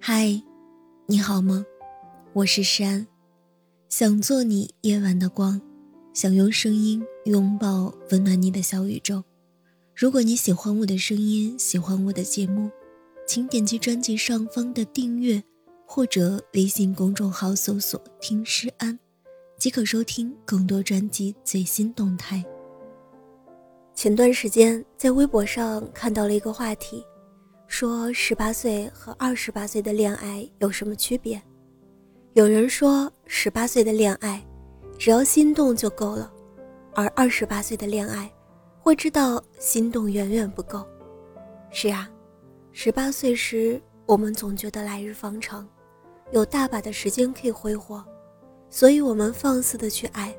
嗨，你好吗？我是山，想做你夜晚的光，想用声音拥抱温暖你的小宇宙。如果你喜欢我的声音，喜欢我的节目，请点击专辑上方的订阅，或者微信公众号搜索“听诗安”，即可收听更多专辑最新动态。前段时间在微博上看到了一个话题。说十八岁和二十八岁的恋爱有什么区别？有人说十八岁的恋爱，只要心动就够了，而二十八岁的恋爱，会知道心动远远不够。是啊，十八岁时我们总觉得来日方长，有大把的时间可以挥霍，所以我们放肆的去爱，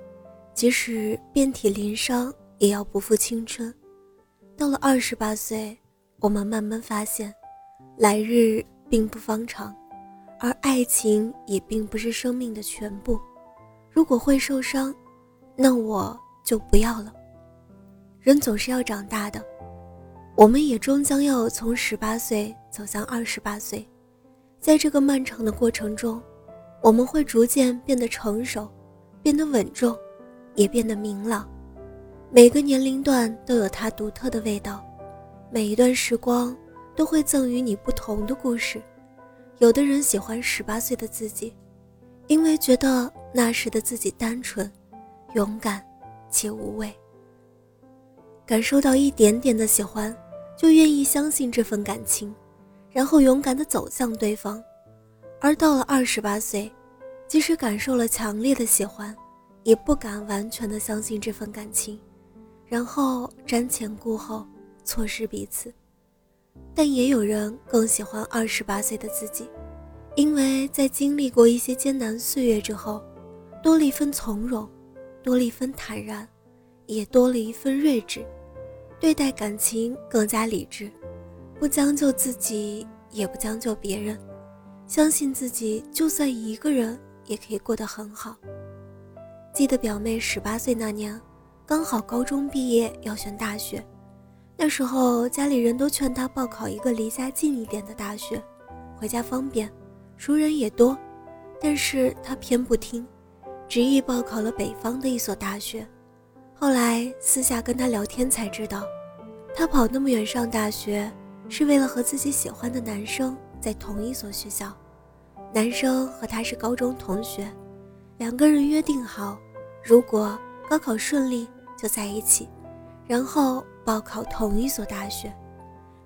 即使遍体鳞伤也要不负青春。到了二十八岁。我们慢慢发现，来日并不方长，而爱情也并不是生命的全部。如果会受伤，那我就不要了。人总是要长大的，我们也终将要从十八岁走向二十八岁。在这个漫长的过程中，我们会逐渐变得成熟，变得稳重，也变得明朗。每个年龄段都有它独特的味道。每一段时光都会赠予你不同的故事。有的人喜欢十八岁的自己，因为觉得那时的自己单纯、勇敢且无畏。感受到一点点的喜欢，就愿意相信这份感情，然后勇敢地走向对方。而到了二十八岁，即使感受了强烈的喜欢，也不敢完全的相信这份感情，然后瞻前顾后。错失彼此，但也有人更喜欢二十八岁的自己，因为在经历过一些艰难岁月之后，多了一份从容，多了一份坦然，也多了一份睿智，对待感情更加理智，不将就自己，也不将就别人，相信自己就算一个人也可以过得很好。记得表妹十八岁那年，刚好高中毕业要选大学。那时候家里人都劝他报考一个离家近一点的大学，回家方便，熟人也多。但是他偏不听，执意报考了北方的一所大学。后来私下跟他聊天才知道，他跑那么远上大学，是为了和自己喜欢的男生在同一所学校。男生和他是高中同学，两个人约定好，如果高考顺利就在一起，然后。报考同一所大学，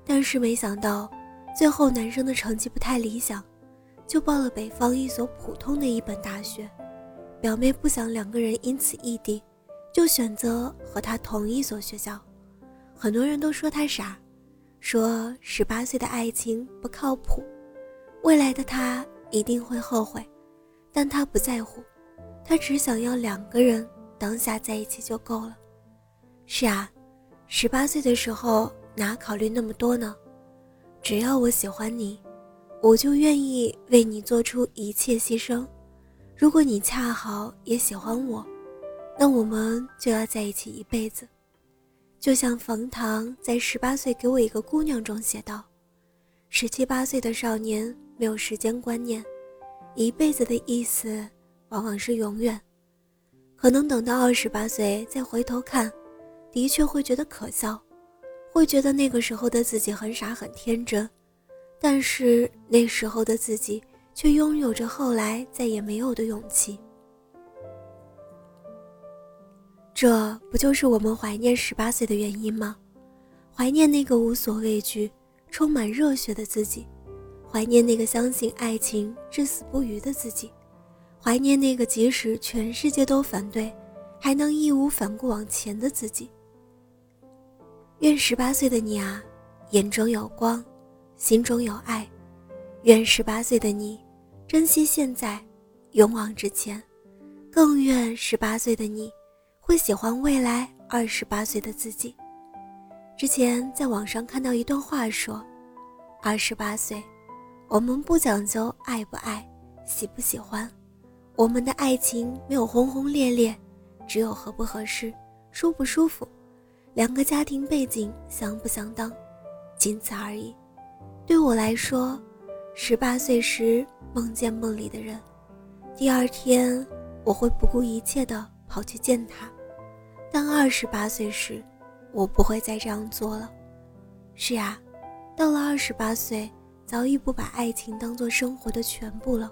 但是没想到，最后男生的成绩不太理想，就报了北方一所普通的一本大学。表妹不想两个人因此异地，就选择和他同一所学校。很多人都说他傻，说十八岁的爱情不靠谱，未来的他一定会后悔，但他不在乎，他只想要两个人当下在一起就够了。是啊。十八岁的时候哪考虑那么多呢？只要我喜欢你，我就愿意为你做出一切牺牲。如果你恰好也喜欢我，那我们就要在一起一辈子。就像冯唐在《十八岁给我一个姑娘》中写道：“十七八岁的少年没有时间观念，一辈子的意思往往是永远。可能等到二十八岁再回头看。”的确会觉得可笑，会觉得那个时候的自己很傻很天真，但是那时候的自己却拥有着后来再也没有的勇气。这不就是我们怀念十八岁的原因吗？怀念那个无所畏惧、充满热血的自己，怀念那个相信爱情、至死不渝的自己，怀念那个即使全世界都反对，还能义无反顾往前的自己。愿十八岁的你啊，眼中有光，心中有爱。愿十八岁的你，珍惜现在，勇往直前。更愿十八岁的你，会喜欢未来二十八岁的自己。之前在网上看到一段话，说：二十八岁，我们不讲究爱不爱，喜不喜欢，我们的爱情没有轰轰烈烈，只有合不合适，舒不舒服。两个家庭背景相不相当，仅此而已。对我来说，十八岁时梦见梦里的人，第二天我会不顾一切的跑去见他。但二十八岁时，我不会再这样做了。是啊，到了二十八岁，早已不把爱情当做生活的全部了。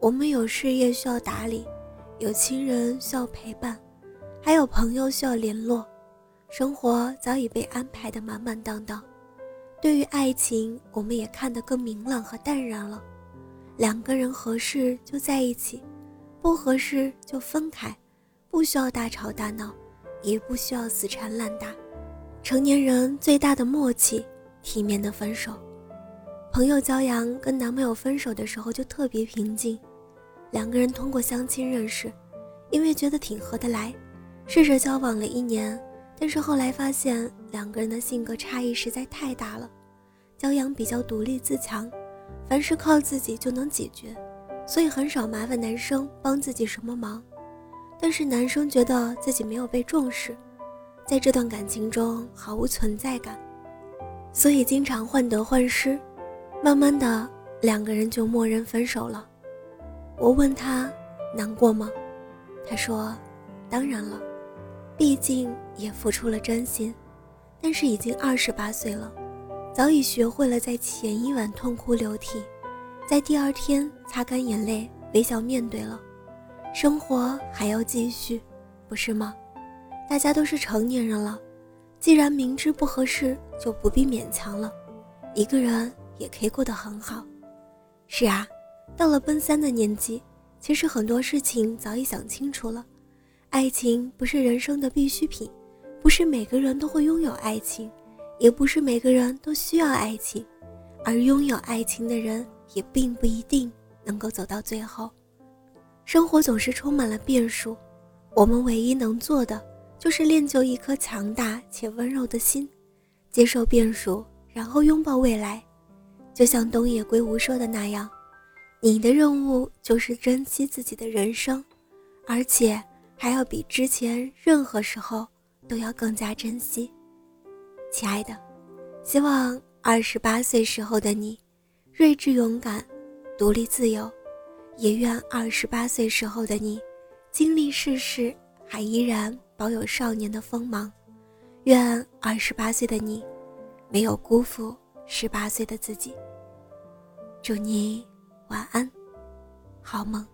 我们有事业需要打理，有亲人需要陪伴，还有朋友需要联络，生活早已被安排的满满当当。对于爱情，我们也看得更明朗和淡然了。两个人合适就在一起，不合适就分开，不需要大吵大闹，也不需要死缠烂打。成年人最大的默契，体面的分手。朋友骄阳跟男朋友分手的时候就特别平静，两个人通过相亲认识，因为觉得挺合得来，试着交往了一年，但是后来发现两个人的性格差异实在太大了。骄阳比较独立自强，凡事靠自己就能解决，所以很少麻烦男生帮自己什么忙。但是男生觉得自己没有被重视，在这段感情中毫无存在感，所以经常患得患失。慢慢的，两个人就默认分手了。我问他难过吗？他说：“当然了，毕竟也付出了真心。但是已经二十八岁了，早已学会了在前一晚痛哭流涕，在第二天擦干眼泪，微笑面对了。生活还要继续，不是吗？大家都是成年人了，既然明知不合适，就不必勉强了。一个人。”也可以过得很好。是啊，到了奔三的年纪，其实很多事情早已想清楚了。爱情不是人生的必需品，不是每个人都会拥有爱情，也不是每个人都需要爱情，而拥有爱情的人也并不一定能够走到最后。生活总是充满了变数，我们唯一能做的就是练就一颗强大且温柔的心，接受变数，然后拥抱未来。就像东野圭吾说的那样，你的任务就是珍惜自己的人生，而且还要比之前任何时候都要更加珍惜。亲爱的，希望二十八岁时候的你，睿智勇敢，独立自由；也愿二十八岁时候的你，经历世事还依然保有少年的锋芒。愿二十八岁的你，没有辜负十八岁的自己。祝你晚安，好梦。